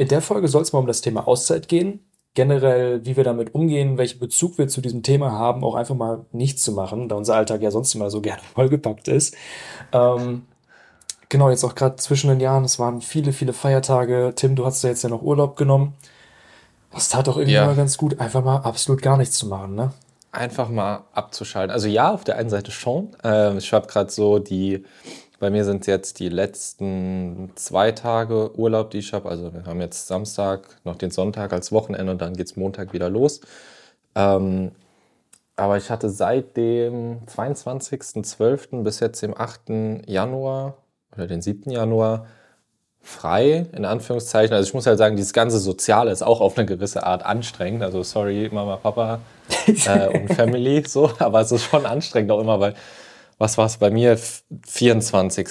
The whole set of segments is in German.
in der Folge soll es mal um das Thema Auszeit gehen. Generell, wie wir damit umgehen, welchen Bezug wir zu diesem Thema haben, auch einfach mal nichts zu machen, da unser Alltag ja sonst immer so gerne vollgepackt ist. Ähm, genau, jetzt auch gerade zwischen den Jahren, es waren viele, viele Feiertage. Tim, du hast ja jetzt ja noch Urlaub genommen. Das tat doch irgendwie Ja. mal ganz gut, einfach mal absolut gar nichts zu machen, ne? Einfach mal abzuschalten. Also ja, auf der einen Seite schon. Ähm, ich habe gerade so die, bei mir sind jetzt die letzten zwei Tage Urlaub, die ich habe. Also wir haben jetzt Samstag, noch den Sonntag als Wochenende und dann geht's Montag wieder los. Ähm, aber ich hatte seit dem 22.12. bis jetzt dem 8. Januar oder den 7. Januar frei, in Anführungszeichen. Also ich muss halt sagen, dieses ganze Soziale ist auch auf eine gewisse Art anstrengend. Also sorry, Mama, Papa äh, und Family, so. Aber es ist schon anstrengend auch immer, weil, was war es bei mir? F- 24.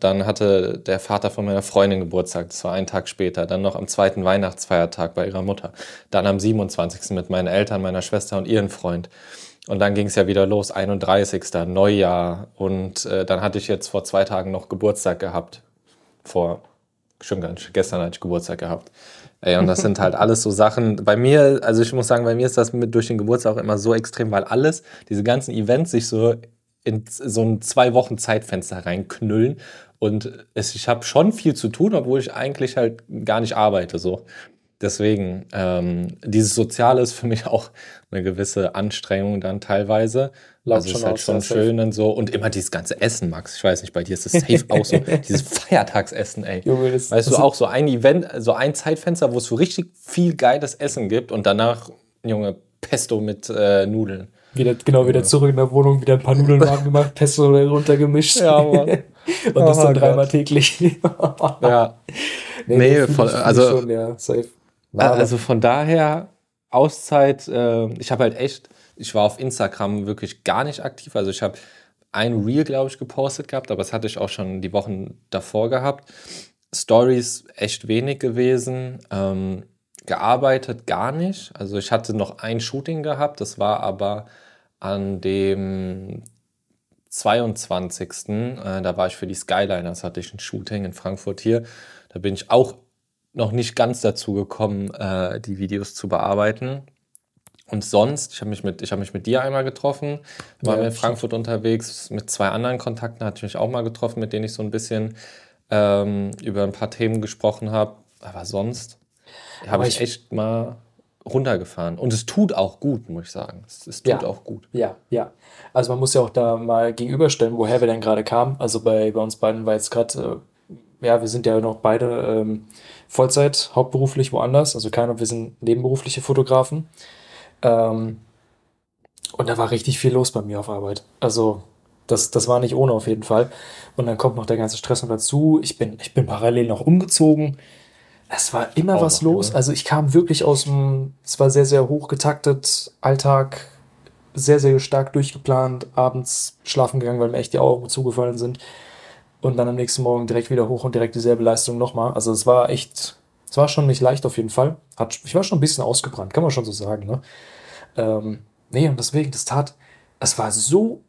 Dann hatte der Vater von meiner Freundin Geburtstag, das war einen Tag später. Dann noch am zweiten Weihnachtsfeiertag bei ihrer Mutter. Dann am 27. mit meinen Eltern, meiner Schwester und ihren Freund. Und dann ging es ja wieder los, 31. Neujahr. Und äh, dann hatte ich jetzt vor zwei Tagen noch Geburtstag gehabt. Vor, gar nicht, gestern hatte ich Geburtstag gehabt. Ey, und das sind halt alles so Sachen. Bei mir, also ich muss sagen, bei mir ist das mit durch den Geburtstag auch immer so extrem, weil alles, diese ganzen Events sich so in so ein zwei Wochen Zeitfenster reinknüllen. Und es, ich habe schon viel zu tun, obwohl ich eigentlich halt gar nicht arbeite. So. Deswegen, ähm, dieses Soziale ist für mich auch eine gewisse Anstrengung dann teilweise. Laugt also schon ist halt aus, schon schön und so. Und immer dieses ganze Essen, Max. Ich weiß nicht, bei dir ist es safe auch so. Dieses Feiertagsessen, ey. Junge, das- weißt das du, auch so ein Event, so ein Zeitfenster, wo es so richtig viel geiles Essen gibt und danach, Junge, Pesto mit äh, Nudeln. Wieder, genau, wieder zurück in der Wohnung, wieder ein paar Nudeln warm gemacht, Pesto runtergemischt. Ja, Mann. Und das Oh dann dreimal Gott. täglich. Ja. Nee, fühl ich also- Schon, ja, Also von daher, Auszeit, äh, ich habe halt echt, ich war auf Instagram wirklich gar nicht aktiv. Also ich habe ein Reel, glaube ich, gepostet gehabt, aber das hatte ich auch schon die Wochen davor gehabt. Stories echt wenig gewesen. Ähm, gearbeitet gar nicht. Also ich hatte noch ein Shooting gehabt, das war aber an dem 22. Äh, da war ich für die Skyliners, hatte ich ein Shooting in Frankfurt hier. Da bin ich auch noch nicht ganz dazu gekommen, äh, die Videos zu bearbeiten. Und sonst, ich habe mich, mit- ich hab mich mit dir einmal getroffen, war Ja, in Frankfurt unterwegs, mit zwei anderen Kontakten hatte ich mich auch mal getroffen, mit denen ich so ein bisschen ähm, über ein paar Themen gesprochen habe. Aber sonst habe ich ich- echt mal runtergefahren. Und es tut auch gut, muss ich sagen. Es, es tut Ja. auch gut. Ja, ja. Also man muss ja auch da mal gegenüberstellen, woher wir denn gerade kamen. Also bei, bei uns beiden war jetzt gerade, äh, ja, wir sind ja noch beide ähm, Vollzeit, hauptberuflich woanders. Also keiner, wir sind nebenberufliche Fotografen. Ähm, und da war richtig viel los bei mir auf Arbeit. Also das, das war nicht ohne auf jeden Fall. Und dann kommt noch der ganze Stress noch dazu. Ich bin, ich bin parallel noch umgezogen. Es war immer Auch was los. ja. Also ich kam wirklich aus dem, es war sehr, sehr hoch getaktet, Alltag, sehr, sehr stark durchgeplant, abends schlafen gegangen, weil mir echt die Augen zugefallen sind. Und dann am nächsten Morgen direkt wieder hoch und direkt dieselbe Leistung nochmal. Also es war echt, es war schon nicht leicht auf jeden Fall. Hat, ich war schon ein bisschen ausgebrannt, kann man schon so sagen. Ne? Ähm, nee, und deswegen, das tat, es war so,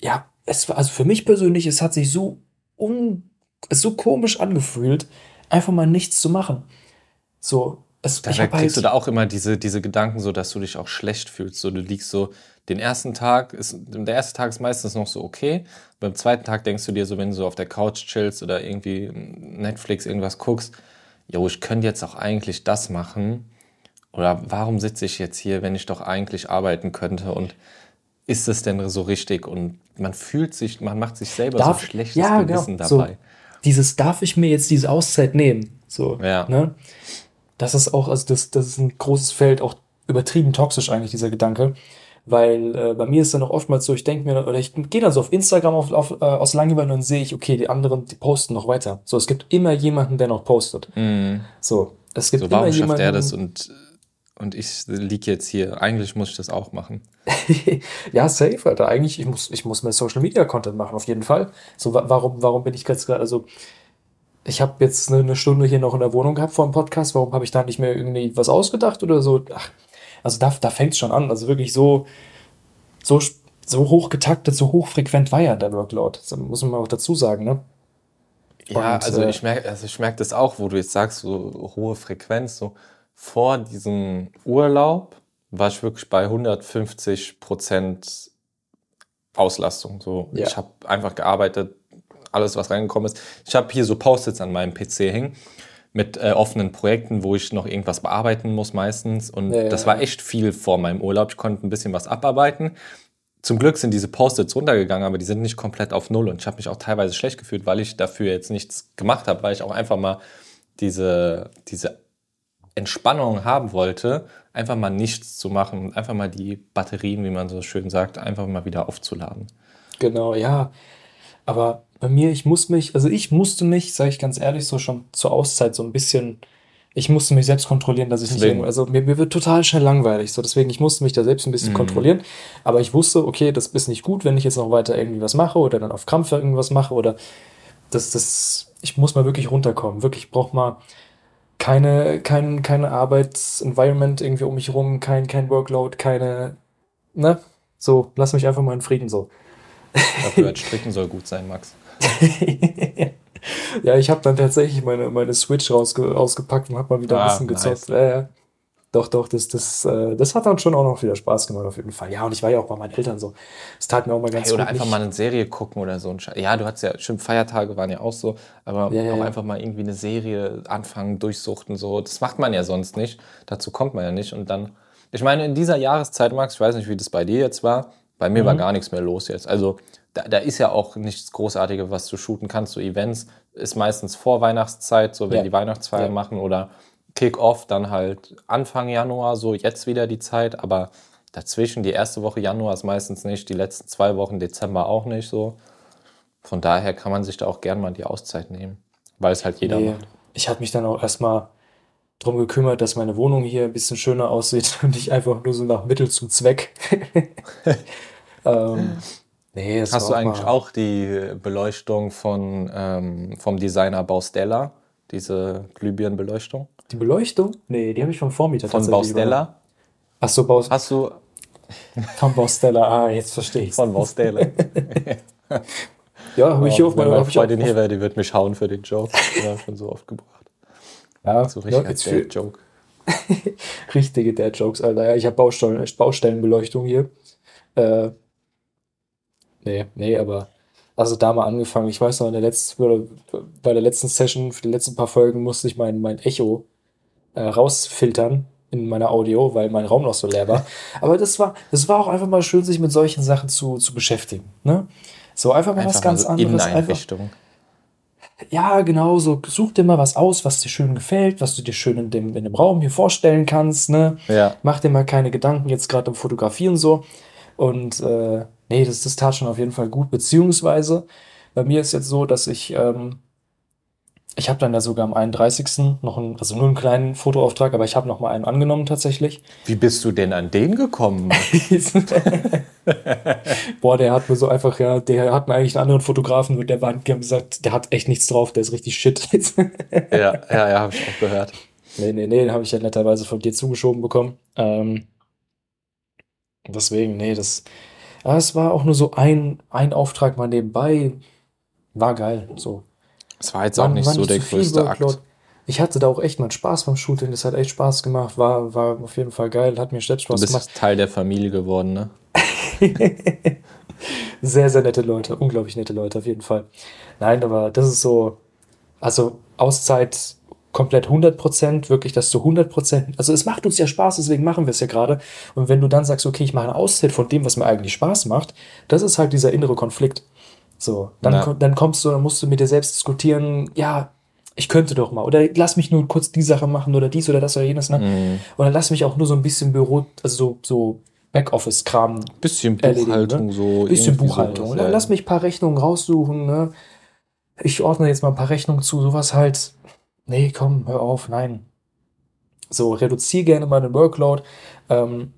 ja, es war, also für mich persönlich, es hat sich so un, so komisch angefühlt, einfach mal nichts zu machen. So, es, ich kriegst du halt, da auch immer diese, diese Gedanken, so dass du dich auch schlecht fühlst. So, du liegst so, den ersten Tag ist, der erste Tag ist meistens noch so okay. Beim zweiten Tag denkst du dir so, wenn du so auf der Couch chillst oder irgendwie Netflix irgendwas guckst, jo, ich könnte jetzt auch eigentlich das machen. Oder warum sitze ich jetzt hier, wenn ich doch eigentlich arbeiten könnte? Und ist es denn so richtig? Und man fühlt sich, man macht sich selber so ein schlechtes ja, Gewissen genau, so, dabei. Dieses, darf ich mir jetzt diese Auszeit nehmen? So, Ja. ne? Das ist auch, also das, das ist ein großes Feld, auch übertrieben toxisch eigentlich, dieser Gedanke. Weil äh, bei mir ist dann auch oftmals so, ich denke mir, oder ich gehe dann so auf Instagram auf, auf, äh, aus Langeweile und sehe ich, okay, die anderen, die posten noch weiter. So, es gibt immer jemanden, der noch postet. So, es gibt Mhm. So, immer warum schafft jemanden. er das und, und ich liege jetzt hier? Eigentlich muss ich das auch machen. ja, safe, Alter. Eigentlich, ich muss, ich muss mehr Social Media Content machen, auf jeden Fall. So, wa warum, warum bin ich jetzt gerade, also, ich habe jetzt eine, eine Stunde hier noch in der Wohnung gehabt vor dem Podcast, warum habe ich da nicht mehr irgendwie was ausgedacht oder so? Ach, also da, da fängt es schon an. Also wirklich so, so, so hoch getaktet, so hochfrequent war ja der Workload. Das muss man auch dazu sagen, ne? Ja, Und, also äh, ich merke also ich merk das auch, wo du jetzt sagst, so hohe Frequenz, so vor diesem Urlaub war ich wirklich bei 150 Prozent Auslastung. So, Ja. ich habe einfach gearbeitet, alles was reingekommen ist. Ich habe hier so Post-its an meinem PC hängen mit äh, offenen Projekten, wo ich noch irgendwas bearbeiten muss meistens. Und Ja, ja, das war echt viel vor meinem Urlaub. Ich konnte ein bisschen was abarbeiten. Zum Glück sind diese Post-its runtergegangen, aber die sind nicht komplett auf Null. Und ich habe mich auch teilweise schlecht gefühlt, weil ich dafür jetzt nichts gemacht habe, weil ich auch einfach mal diese, diese Entspannung haben wollte, einfach mal nichts zu machen und einfach mal die Batterien, wie man so schön sagt, einfach mal wieder aufzuladen. Genau, ja. Aber bei mir, ich muss mich, also ich musste mich, sage ich ganz ehrlich, so schon zur Auszeit so ein bisschen, ich musste mich selbst kontrollieren, dass ich nicht Deswegen. irgendwo, also mir, mir wird total schnell langweilig, so deswegen, ich musste mich da selbst ein bisschen Mhm. kontrollieren, aber ich wusste, okay, das ist nicht gut, wenn ich jetzt noch weiter irgendwie was mache oder dann auf Krampf irgendwas mache oder das, das, ich muss mal wirklich runterkommen, wirklich, ich brauche mal keine, kein, keine Arbeitsenvironment irgendwie um mich rum, kein, kein Workload, keine, ne, so, lass mich einfach mal in Frieden so. Dafür hat Stricken soll gut sein, Max. Ja, ich habe dann tatsächlich meine, meine Switch rausge ausgepackt und habe mal wieder ein Ah, bisschen gezockt. Ja, ja. Doch, doch, das, das, äh, das hat dann schon auch noch wieder Spaß gemacht, auf jeden Fall. Ja, und ich war ja auch bei meinen Eltern so. Es tat mir auch mal ganz Hey, oder gut. einfach nicht- mal eine Serie gucken oder so. Ja, du hattest ja, stimmt, Feiertage waren ja auch so, aber Ja, auch ja. einfach mal irgendwie eine Serie anfangen, durchsuchten, so. Das macht man ja sonst nicht. Dazu kommt man ja nicht. Und dann, ich meine, in dieser Jahreszeit, Max, ich weiß nicht, wie das bei dir jetzt war, bei mir Mhm. war gar nichts mehr los jetzt. Also, da, da ist ja auch nichts Großartiges, was du shooten kannst. So Events ist meistens vor Weihnachtszeit, so wenn Ja. die Weihnachtsfeier machen oder Kick-Off dann halt Anfang Januar, so jetzt wieder die Zeit, aber dazwischen, die erste Woche Januar ist meistens nicht, die letzten zwei Wochen Dezember auch nicht so. Von daher kann man sich da auch gern mal die Auszeit nehmen, weil es halt jeder Nee, macht. ich habe mich dann auch erstmal drum gekümmert, dass meine Wohnung hier ein bisschen schöner aussieht und nicht einfach nur so nach Mittel zum Zweck. ähm, nee, es Hast du war eigentlich auch die Beleuchtung von, ähm, vom Designer Baustella, diese Glühbirnenbeleuchtung? Die Beleuchtung? Nee, die habe ich vom Vormieter Von Baustella? Ach so, Baus Hast du von Baustella. Ah, jetzt verstehe ich von Baustella? Ja, habe ich hier auf Wenn meiner ich auch- Freundin hier wäre, die wird mich hauen für den Joke. Ja, schon so oft gebracht. Ja, So richtig ja, Joke. richtige Dad-Jokes, Alter. Ja, ich habe Baustellen, Baustellenbeleuchtung hier. Äh, nee, nee, aber also da mal angefangen. Ich weiß noch, in der letzten, bei der letzten Session, für die letzten paar Folgen musste ich mein, mein Echo äh, rausfiltern in meiner Audio, weil mein Raum noch so leer war. Aber das war, das war auch einfach mal schön, sich mit solchen Sachen zu, zu beschäftigen. Ne? So einfach mal was Einfach mal ganz so anderes. Einfach, ja, genau, so such dir mal was aus, was dir schön gefällt, was du dir schön in dem, in dem Raum hier vorstellen kannst, ne? Ja. Mach dir mal keine Gedanken jetzt gerade um Fotografieren so. Und äh, nee, das, das tat schon auf jeden Fall gut. Beziehungsweise, bei mir ist jetzt so, dass ich, ähm, ich habe dann da sogar am 31. noch einen, also nur einen kleinen Fotoauftrag, aber ich habe noch mal einen angenommen tatsächlich. Wie bist du denn an den gekommen? Boah, der hat mir so einfach, ja, der hat mir eigentlich einen anderen Fotografen und der haben gesagt, der hat echt nichts drauf, der ist richtig shit. ja, ja, ja, habe ich auch gehört. Nee, nee, nee, den habe ich ja netterweise von dir zugeschoben bekommen. Ähm, deswegen, nee, das, aber es war auch nur so ein, ein Auftrag mal nebenbei. War geil, so. Es war jetzt auch nicht so der zu viel größte Akt. Workload. Ich hatte da auch echt mal Spaß beim Shooting, das hat echt Spaß gemacht, war, war auf jeden Fall geil, hat mir selbst Du Spaß bist gemacht. Teil der Familie geworden, ne? Sehr, sehr nette Leute, unglaublich nette Leute, auf jeden Fall. Nein, aber das ist so, also Auszeit komplett 100%, wirklich, dass du 100%, also es macht uns ja Spaß, deswegen machen wir es ja gerade. Und wenn du dann sagst, okay, ich mache eine Auszeit von dem, was mir eigentlich Spaß macht, das ist halt dieser innere Konflikt. So, dann, Ja. ko- dann kommst du, dann musst du mit dir selbst diskutieren, ja, ich könnte doch mal, oder lass mich nur kurz die Sache machen, oder dies oder das oder jenes, ne? Mhm. Oder lass mich auch nur so ein bisschen Büro, also so, so Backoffice-Kram Bisschen erledigen, Buchhaltung, ne? so. Bisschen Buchhaltung. sowas, ja. lass mich ein paar Rechnungen raussuchen. Ne? Ich ordne jetzt mal ein paar Rechnungen zu. Sowas halt. Nee, komm, hör auf, nein. So, reduziere gerne mal den Workload. Ähm,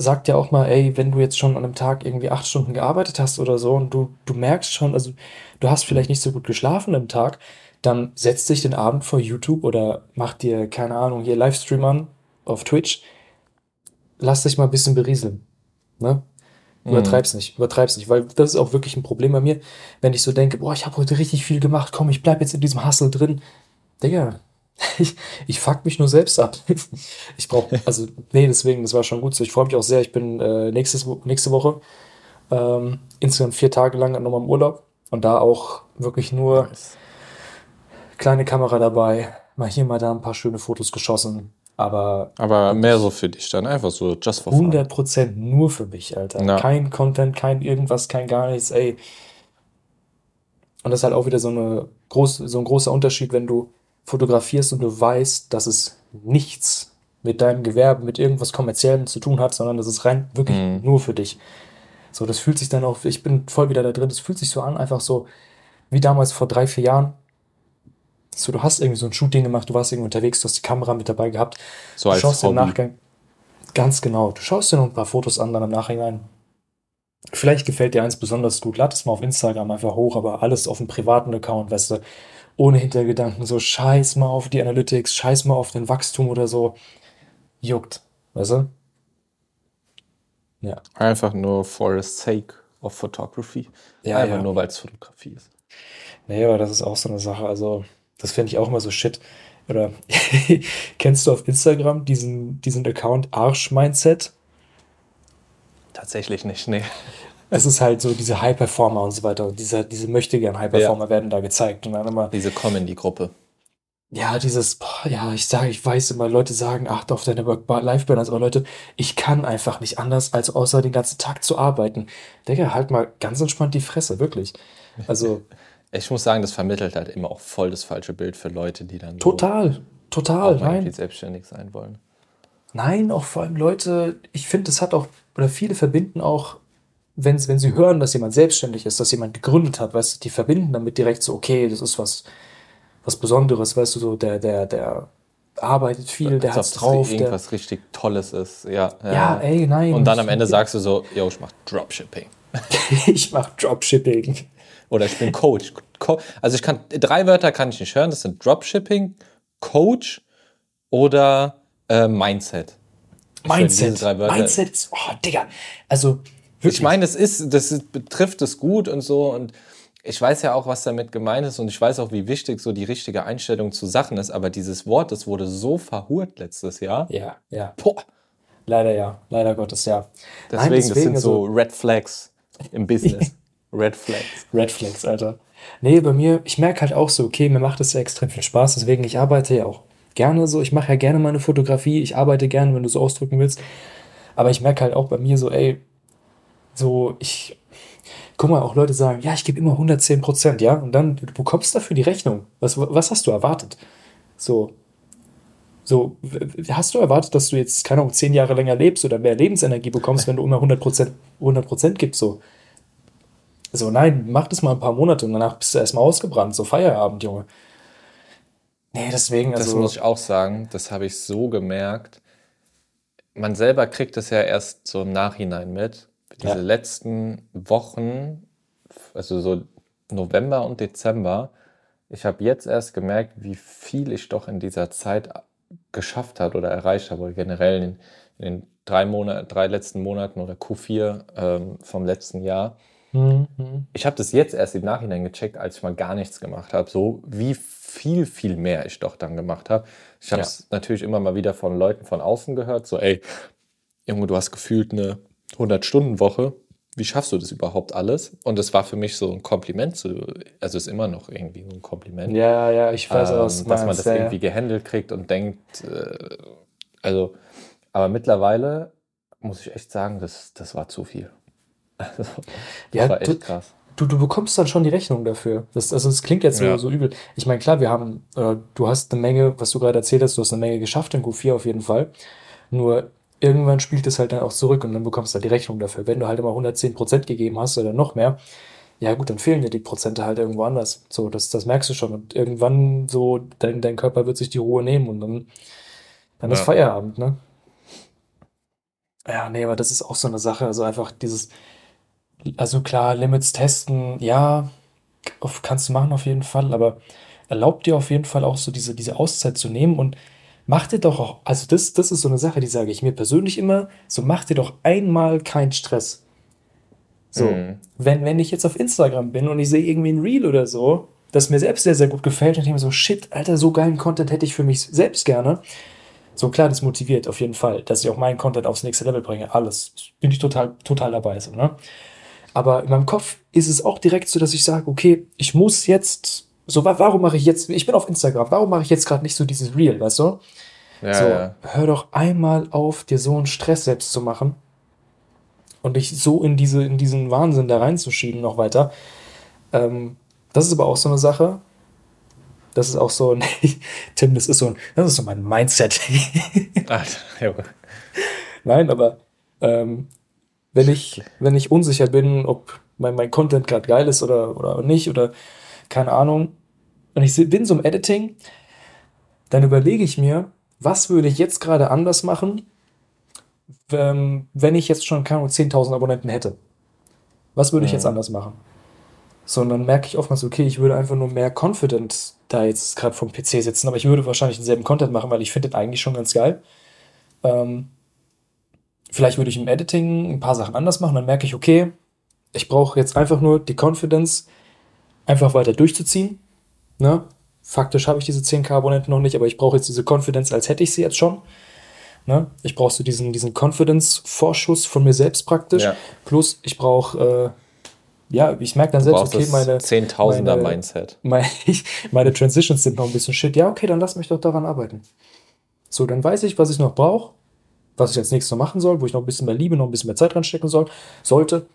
sag dir auch mal, ey, wenn du jetzt schon an einem Tag irgendwie acht Stunden gearbeitet hast oder so und du, du merkst schon, also du hast vielleicht nicht so gut geschlafen am Tag, dann setz dich den Abend vor YouTube oder mach dir, keine Ahnung, hier Livestream an auf Twitch. Lass dich mal ein bisschen berieseln. Ne? Übertreib's nicht, übertreib's nicht, weil das ist auch wirklich ein Problem bei mir, wenn ich so denke, boah, ich habe heute richtig viel gemacht, komm, ich bleib jetzt in diesem Hustle drin. Digga, ich, ich fuck mich nur selbst ab. Ich brauche, also, nee, deswegen, das war schon gut so. Ich freue mich auch sehr. Ich bin äh, nächstes, nächste Woche ähm, insgesamt vier Tage lang nochmal im Urlaub und da auch wirklich nur Nice. kleine Kamera dabei, mal hier, mal da ein paar schöne Fotos geschossen, aber Aber mehr so für dich dann, einfach so just for fun. 100% nur für mich, Alter. Ja. Kein Content, kein irgendwas, kein gar nichts, ey. Und das ist halt auch wieder so, eine groß, so ein großer Unterschied, wenn du fotografierst und du weißt, dass es nichts mit deinem Gewerbe, mit irgendwas Kommerziellem zu tun hat, sondern das ist rein wirklich Mhm. nur für dich. So, das fühlt sich dann auch, ich bin voll wieder da drin, das fühlt sich so an, einfach so wie damals vor drei, vier Jahren. So, du hast irgendwie so ein Shooting gemacht, du warst irgendwie unterwegs, du hast die Kamera mit dabei gehabt. So Du als schaust dir im Hobby. Nachgang, ganz genau, du schaust dir noch ein paar Fotos an, dann im Nachhinein. Vielleicht gefällt dir eins besonders gut, lad es mal auf Instagram einfach hoch, aber alles auf dem privaten Account, weißt du, ohne Hintergedanken, so scheiß mal auf die Analytics, scheiß mal auf den Wachstum oder so. Juckt, weißt du? Ja. Einfach nur for the sake of photography. Ja, Einfach ja. nur, weil es Fotografie ist. Nee, aber das ist auch so eine Sache. Also, das finde ich auch immer so shit. Oder kennst du auf Instagram diesen, diesen Account Arsch Mindset? Tatsächlich nicht, nee. Es ist halt so diese High-Performer und so weiter. Und diese, diese möchtegern High-Performer werden da gezeigt. Und dann immer, Diese Comedy-Gruppe. ja, dieses, boah, ja, ich sage, ich weiß immer, Leute sagen, achte auf deine Work-Life-Balance, aber Leute, ich kann einfach nicht anders, als außer den ganzen Tag zu arbeiten. Digga, halt mal ganz entspannt die Fresse, wirklich. Also, Ich muss sagen, das vermittelt halt immer auch voll das falsche Bild für Leute, die dann so total, total, auch nein. selbstständig sein wollen. Nein, auch vor allem Leute, ich finde, es hat auch, oder viele verbinden auch, wenn, wenn sie hören, dass jemand selbstständig ist, dass jemand gegründet hat, weißt du, die verbinden damit direkt so, okay, das ist was, was Besonderes, weißt du, so, der, der, der arbeitet viel, der das drauf, der, irgendwas richtig Tolles ist. Ja, ja, ey, nein. Und dann am Ende sagst du so, yo, ich mach Dropshipping. ich mach Dropshipping. Oder ich bin Coach. Co also ich kann, drei Wörter kann ich nicht hören. Das sind Dropshipping, Coach oder äh, Mindset. Mindset. drei Wörter- Mindset ist, oh, Digga. Also, wirklich. Ich meine, es ist, das ist, betrifft es gut und so und ich weiß ja auch, was damit gemeint ist und ich weiß auch, wie wichtig so die richtige Einstellung zu Sachen ist, aber dieses Wort, das wurde so verhurt letztes Jahr. ja, ja. Boah, Leider ja. Leider Gottes, ja. deswegen, Nein, das sind also- so Red Flags im Business. Red Flags. Red Flags, Alter. Nee, bei mir, ich merke halt auch so, okay, mir macht es ja extrem viel Spaß, deswegen ich arbeite ja auch gerne so, ich mache ja gerne meine Fotografie, ich arbeite gerne, wenn du so ausdrücken willst, aber ich merke halt auch bei mir so, ey, so, ich, guck mal, auch Leute sagen, ja, ich gebe immer 110 Prozent, ja, und dann, du bekommst dafür die Rechnung. Was, was hast du erwartet? So, so, hast du erwartet, dass du jetzt, keine Ahnung, zehn Jahre länger lebst oder mehr Lebensenergie bekommst, wenn du immer 100 Prozent 100 Prozent gibst, so. So, nein, mach das mal ein paar Monate und danach bist du erstmal ausgebrannt. So Feierabend, Junge. Nee, deswegen, Das also. muss ich auch sagen, das habe ich so gemerkt. Man selber kriegt es ja erst so im Nachhinein mit. Diese Ja. letzten Wochen, also so November und Dezember, ich habe jetzt erst gemerkt, wie viel ich doch in dieser Zeit geschafft habe oder erreicht habe, oder generell in, in den drei, Monat, drei letzten Monaten oder Q4 ähm, vom letzten Jahr. Hm, hm. Ich habe das jetzt erst im Nachhinein gecheckt, als ich mal gar nichts gemacht habe. So wie viel, viel mehr ich doch dann gemacht habe. Ich habe es natürlich immer mal wieder von Leuten von außen gehört. So, ey, Junge, du hast gefühlt eine 100-Stunden-Woche. Wie schaffst du das überhaupt alles? Und das war für mich so ein Kompliment. Zu, also ist immer noch irgendwie so ein Kompliment. Ja, ja, ich weiß, ähm, was du dass man das ja, irgendwie gehandelt kriegt und denkt, äh, also, aber mittlerweile muss ich echt sagen, das, das war zu viel. Also, das Ja, war du- echt krass. Du, du bekommst dann schon die Rechnung dafür. Das, also es klingt jetzt so, Ja. so übel. Ich meine, klar, wir haben, äh, du hast eine Menge, was du gerade erzählt hast, du hast eine Menge geschafft in Q4 auf jeden Fall. Nur irgendwann spielt es halt dann auch zurück und dann bekommst du halt die Rechnung dafür. Wenn du halt immer 110% gegeben hast oder noch mehr, ja gut, dann fehlen dir die Prozente halt irgendwo anders. So, das, das merkst du schon. Und irgendwann so, dein, dein Körper wird sich die Ruhe nehmen und dann, dann ist Ja. Feierabend, ne? Ja, nee, aber das ist auch so eine Sache. Also einfach dieses, also klar, Limits testen, ja, kannst du machen auf jeden Fall, aber erlaubt dir auf jeden Fall auch so diese, diese Auszeit zu nehmen und mach dir doch auch, also das, das ist so eine Sache, die sage ich mir persönlich immer, so mach dir doch einmal keinen Stress. So, Mhm. wenn, wenn ich jetzt auf Instagram bin und ich sehe irgendwie ein Reel oder so, das mir selbst sehr, sehr gut gefällt, dann denke ich mir so, shit, Alter, so geilen Content hätte ich für mich selbst gerne. So klar, das motiviert auf jeden Fall, dass ich auch meinen Content aufs nächste Level bringe. Alles. Bin ich total, total dabei. So, ne? Aber in meinem Kopf ist es auch direkt so, dass ich sage, okay, ich muss jetzt, so, wa- warum mache ich jetzt, ich bin auf Instagram, warum mache ich jetzt gerade nicht so dieses Reel, weißt du? Ja, so, ja. hör doch einmal auf, dir so einen Stress selbst zu machen und dich so in diese, in diesen Wahnsinn da reinzuschieben noch weiter. Ähm, das ist aber auch so eine Sache. Das ist auch so ein, Tim, das ist so ein, das ist so mein Mindset. Alter, Junge. Nein, aber ähm, wenn ich, wenn ich unsicher bin, ob mein, mein Content gerade geil ist oder, oder nicht, oder keine Ahnung, und ich bin so im Editing, dann überlege ich mir, was würde ich jetzt gerade anders machen, ähm, wenn ich jetzt schon, keine Ahnung, 10.000 Abonnenten hätte. Was würde ich jetzt Mhm. anders machen? So, und dann merke ich oftmals, okay, ich würde einfach nur mehr confident da jetzt gerade vom PC sitzen, aber ich würde wahrscheinlich denselben Content machen, weil ich finde den eigentlich schon ganz geil. Ähm, vielleicht würde ich im Editing ein paar Sachen anders machen, dann merke ich, okay, ich brauche jetzt einfach nur die Confidence, einfach weiter durchzuziehen. Ne? Faktisch habe ich diese 10k Abonnenten noch nicht, aber ich brauche jetzt diese Confidence, als hätte ich sie jetzt schon. Ne? Ich brauche so diesen, diesen Confidence-Vorschuss von mir selbst praktisch. Ja. Plus, ich brauche, äh, ja, ich merke dann Du selbst, okay, meine, Zehntausender Mindset. meine, meine Transitions sind noch ein bisschen shit. Ja, okay, dann lass mich doch daran arbeiten. So, dann weiß ich, was ich noch brauche, was ich als nächstes noch machen soll, wo ich noch ein bisschen mehr Liebe, noch ein bisschen mehr Zeit reinstecken soll, sollte.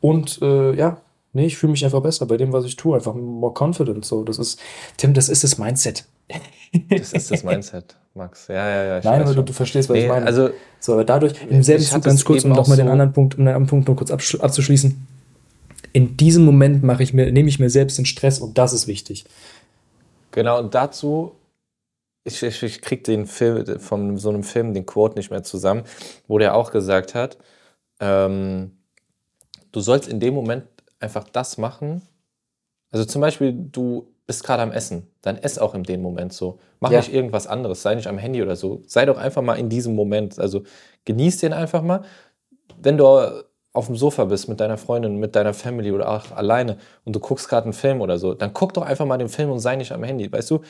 Und äh, ja, nee, ich fühle mich einfach besser bei dem, was ich tue. Einfach more confident. So, das ist, Tim, das ist das Mindset. Das ist das Mindset, Max. Ja, ja, ja. Ich Nein, aber du, du verstehst, was nee, ich meine. Also, So, aber dadurch, im selben Zug ganz kurz, um nochmal auch den so- anderen Punkt, um den anderen Punkt noch kurz abzuschließen. In diesem Moment mache ich mir, nehme ich mir selbst den Stress und das ist wichtig. Genau, und dazu, ich, ich, ich krieg den Film, von so einem Film den Quote nicht mehr zusammen, wo der auch gesagt hat, ähm, du sollst in dem Moment einfach das machen. Also zum Beispiel, du bist gerade am Essen, dann ess auch in dem Moment so. Mach Ja. nicht irgendwas anderes, sei nicht am Handy oder so. Sei doch einfach mal in diesem Moment. Also genieß den einfach mal. Wenn du auf dem Sofa bist mit deiner Freundin, mit deiner Family oder auch alleine und du guckst gerade einen Film oder so, dann guck doch einfach mal den Film und sei nicht am Handy. Weißt du,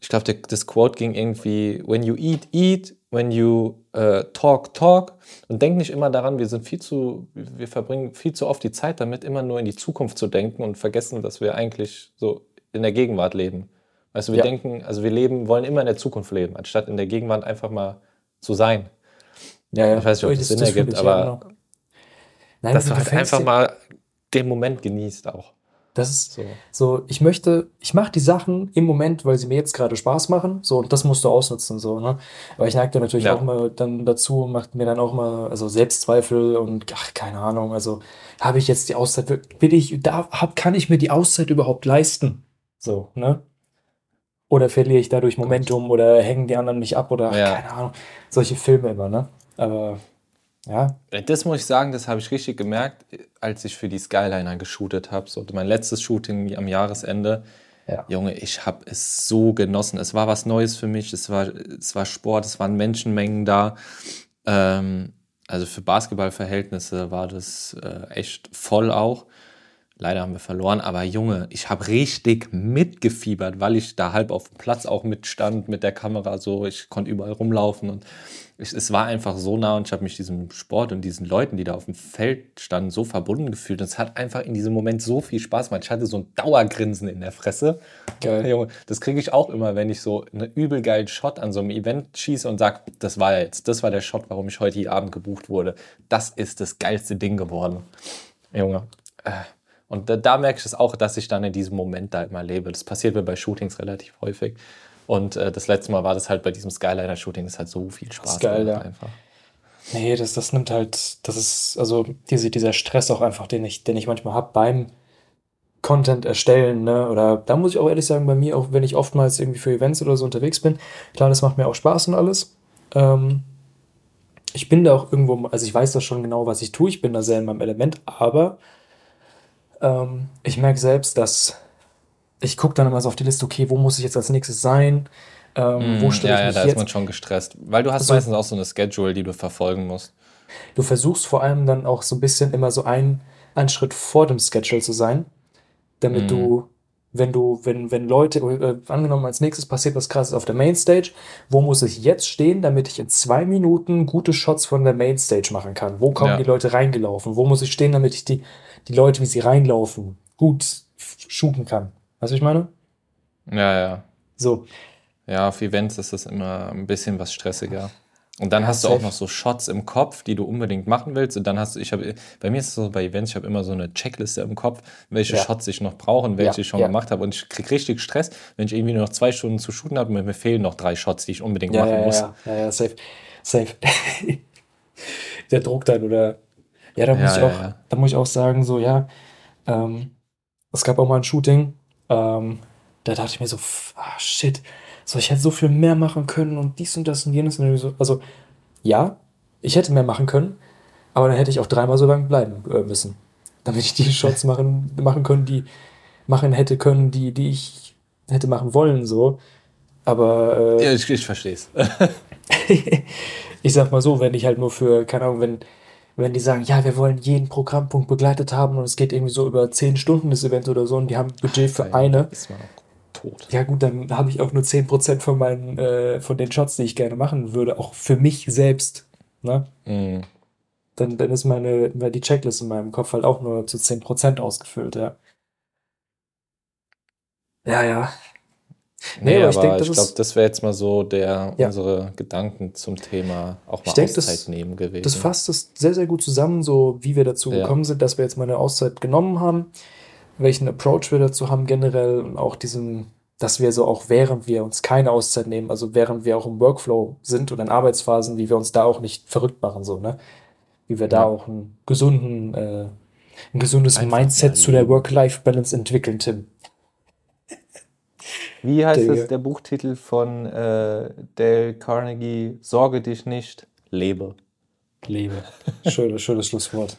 ich glaube, das Quote ging irgendwie, when you eat, eat, when you äh, talk, talk. Und denk nicht immer daran, wir sind viel zu, wir verbringen viel zu oft die Zeit damit, immer nur in die Zukunft zu denken und vergessen, dass wir eigentlich so in der Gegenwart leben. Weißt du, wir Ja. denken, also wir leben, wollen immer in der Zukunft leben, anstatt in der Gegenwart einfach mal zu sein. Ja, ja. Ich weiß nicht, ob das Sinn ergibt, aber genau. Nein, dass du halt einfach mal den Moment genießt auch. Das ist So. so, ich möchte, ich mache die Sachen im Moment, weil sie mir jetzt gerade Spaß machen. So, und das musst du ausnutzen, so, ne? Aber ich neige da natürlich Ja. auch mal dann dazu, macht mir dann auch mal, also Selbstzweifel und ach, keine Ahnung, also habe ich jetzt die Auszeit, bin ich, da hab, kann ich mir die Auszeit überhaupt leisten? So, ne? Oder verliere ich dadurch Momentum oder hängen die anderen mich ab oder ach, Ja. keine Ahnung. Solche Filme immer, ne? Aber ja, Das muss ich sagen, das habe ich richtig gemerkt, als ich für die Skyliner geshootet habe. So mein letztes Shooting am Jahresende. Ja. Junge, ich habe es so genossen. Es war was Neues für mich. Es war, es war Sport, es waren Menschenmengen da. Ähm, also für Basketballverhältnisse war das äh, echt voll auch. Leider haben wir verloren, aber Junge, ich habe richtig mitgefiebert, weil ich da halb auf dem Platz auch mitstand mit der Kamera so. Ich konnte überall rumlaufen und ich, es war einfach so nah und ich habe mich diesem Sport und diesen Leuten, die da auf dem Feld standen, so verbunden gefühlt. Und es hat einfach in diesem Moment so viel Spaß gemacht. Ich hatte so ein Dauergrinsen in der Fresse. geil. Junge, das kriege ich auch immer, wenn ich so einen übel geilen Shot an so einem Event schieße und sage, das war ja jetzt, das war der Shot, warum ich heute hier Abend gebucht wurde. Das ist das geilste Ding geworden. Junge. Äh. Und da, da merke ich es auch, dass ich dann in diesem Moment da immer lebe. Das passiert mir bei Shootings relativ häufig. Und äh, das letzte Mal war das halt bei diesem Skyliner-Shooting. Das hat so viel Spaß ist geil, gemacht ja. einfach. Nee, das, das nimmt halt, das ist, also diese, dieser Stress auch einfach, den ich, den ich manchmal habe beim Content erstellen, ne? Oder da muss ich auch ehrlich sagen, bei mir, auch wenn ich oftmals irgendwie für Events oder so unterwegs bin, klar, das macht mir auch Spaß und alles. Ähm, ich bin da auch irgendwo, also ich weiß da schon genau, was ich tue, ich bin da sehr in meinem Element, aber ähm, ich merke selbst, dass ich gucke dann immer so auf die Liste, okay, wo muss ich jetzt als nächstes sein? Ähm, wo stelle Mhm. ja, ich ja, mich da ist jetzt? man schon gestresst. Weil du hast Also- meistens auch so eine Schedule, die du verfolgen musst. Du versuchst vor allem dann auch so ein bisschen immer so ein, einen Schritt vor dem Schedule zu sein, damit Mhm. du, wenn du, wenn, wenn Leute, äh, angenommen als nächstes passiert was krasses auf der Mainstage, wo muss ich jetzt stehen, damit ich in zwei Minuten gute Shots von der Mainstage machen kann? Wo kommen Ja. die Leute reingelaufen? Wo muss ich stehen, damit ich die, die Leute, wie sie reinlaufen, gut shooten kann? Weißt du, was ich meine? Ja, ja. So. Ja, auf Events ist das immer ein bisschen was stressiger. Und dann Ja, hast du auch noch so Shots im Kopf, die du unbedingt machen willst. Und dann hast du, ich habe, bei mir ist es so bei Events, ich habe immer so eine Checkliste im Kopf, welche Ja. Shots ich noch brauche und welche Ja, ich schon gemacht habe. Und ich kriege richtig Stress, wenn ich irgendwie nur noch zwei Stunden zu shooten habe und mir fehlen noch drei Shots, die ich unbedingt Ja, machen ja, muss. ja, ja, ja, safe. Safe. Der Druck dann, oder? Ja, da muss Ja, ich ja, auch, ja. da muss ich auch sagen, so, ja, ähm, es gab auch mal ein Shooting, ähm, da dachte ich mir so, ah, shit, so, ich hätte so viel mehr machen können und dies und das und jenes und so. Also, ja, ich hätte mehr machen können, aber dann hätte ich auch dreimal so lange bleiben äh, müssen, damit ich die Shots machen, machen können, die machen hätte können, die, die ich hätte machen wollen, so. Aber äh, Ja, ich, ich verstehe es. ich sag mal so, wenn ich halt nur für, keine Ahnung, wenn, wenn die sagen, ja, wir wollen jeden Programmpunkt begleitet haben und es geht irgendwie so über zehn Stunden das Event oder so und die haben Budget für eine, Ist man auch tot. ja gut, dann habe ich auch nur 10% von meinen, äh, von den Shots, die ich gerne machen würde, auch für mich selbst. Ne? Mhm. Dann, dann ist meine, die Checklist in meinem Kopf halt auch nur zu 10% ausgefüllt, ja. Ja, ja. Nee, Nee, aber ich ich, denk, das glaube, das wäre jetzt mal so der, Ja. unsere Gedanken zum Thema auch mal Ich denk, das- Auszeit nehmen gewesen. Das fasst es sehr, sehr gut zusammen, so wie wir dazu Ja. gekommen sind, dass wir jetzt mal eine Auszeit genommen haben, welchen Approach wir dazu haben generell und auch diesen, dass wir so auch während wir uns keine Auszeit nehmen, also während wir auch im Workflow sind oder in Arbeitsphasen, wie wir uns da auch nicht verrückt machen, so, ne? Wie wir da Ja. auch einen gesunden, äh, ein gesundes Einfach Mindset zu der. Work-Life-Balance entwickeln, Tim. Wie heißt Digga. es, der Buchtitel von äh, Dale Carnegie? Sorge dich nicht, lebe. Lebe. Schönes, schönes Schlusswort.